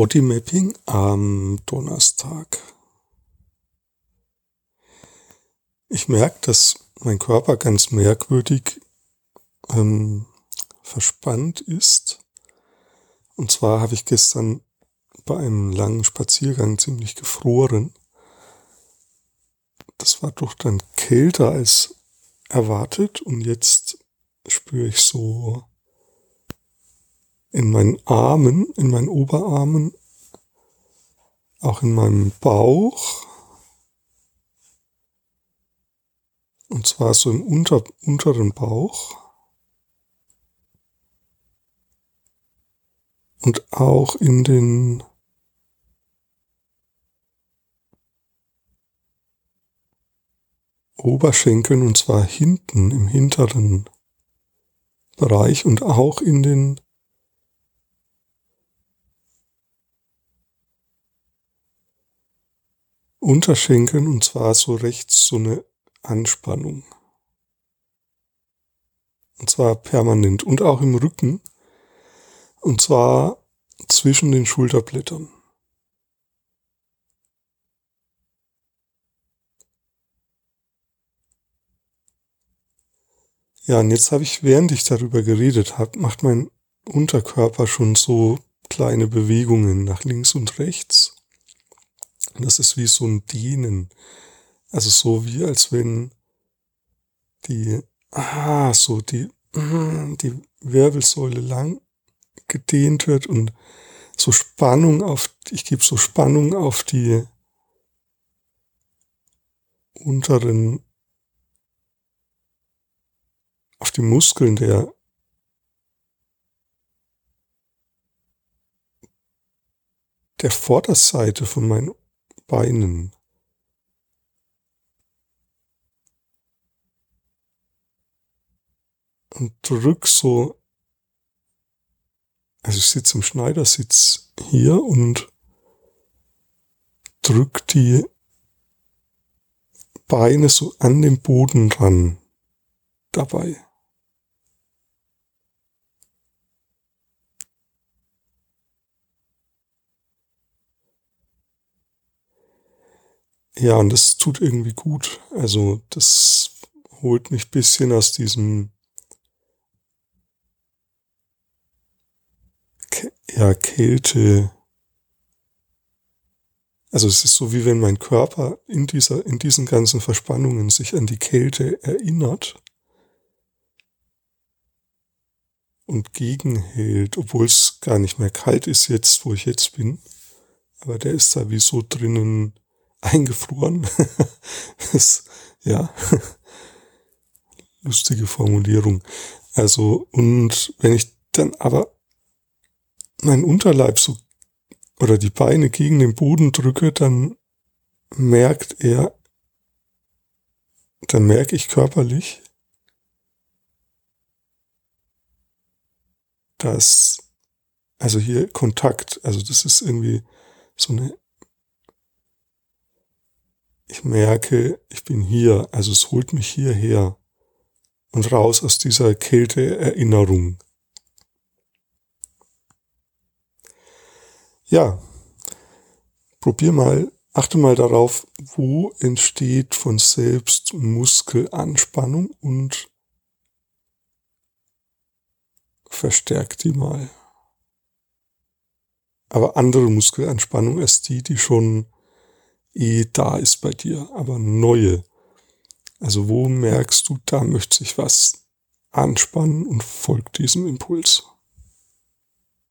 Bodymapping am Donnerstag. Ich merke, dass mein Körper ganz merkwürdig ähm, verspannt ist. Und zwar habe ich gestern bei einem langen Spaziergang ziemlich gefroren. Das war doch dann kälter als erwartet und jetzt spüre ich so in meinen Armen, in meinen Oberarmen, auch in meinem Bauch. Und zwar so im unter, unteren Bauch. Und auch in den Oberschenkeln und zwar hinten im hinteren Bereich und auch in den Unterschenkeln und zwar so rechts so eine Anspannung. Und zwar permanent und auch im Rücken. Und zwar zwischen den Schulterblättern. Ja, und jetzt habe ich, während ich darüber geredet habe, macht mein Unterkörper schon so kleine Bewegungen nach links und rechts. Das ist wie so ein Dehnen. Also so wie als wenn die, ah, so die, die Wirbelsäule lang gedehnt wird und so Spannung auf, ich gebe so Spannung auf die unteren, auf die Muskeln der der Vorderseite von meinen Beinen. Und drück so, also ich sitze im Schneidersitz hier und drück die Beine so an den Boden ran dabei. Ja, und das tut irgendwie gut. Also das holt mich bisschen aus diesem ja, Kälte. Also es ist so wie wenn mein Körper in dieser, in diesen ganzen Verspannungen sich an die Kälte erinnert und gegenhält, obwohl es gar nicht mehr kalt ist jetzt, wo ich jetzt bin. Aber der ist da wie so drinnen eingefroren. das, ja, lustige Formulierung. Also, und wenn ich dann aber meinen Unterleib so oder die Beine gegen den Boden drücke, dann merkt er, dann merke ich körperlich, dass, also hier Kontakt, also das ist irgendwie so eine ich merke, ich bin hier, also es holt mich hierher und raus aus dieser Kälteerinnerung. Ja, probier mal, achte mal darauf, wo entsteht von selbst Muskelanspannung und verstärk die mal. Aber andere Muskelanspannung als die, die schon eh da ist bei dir, aber neue. Also wo merkst du, da möchte sich was anspannen und folgt diesem Impuls.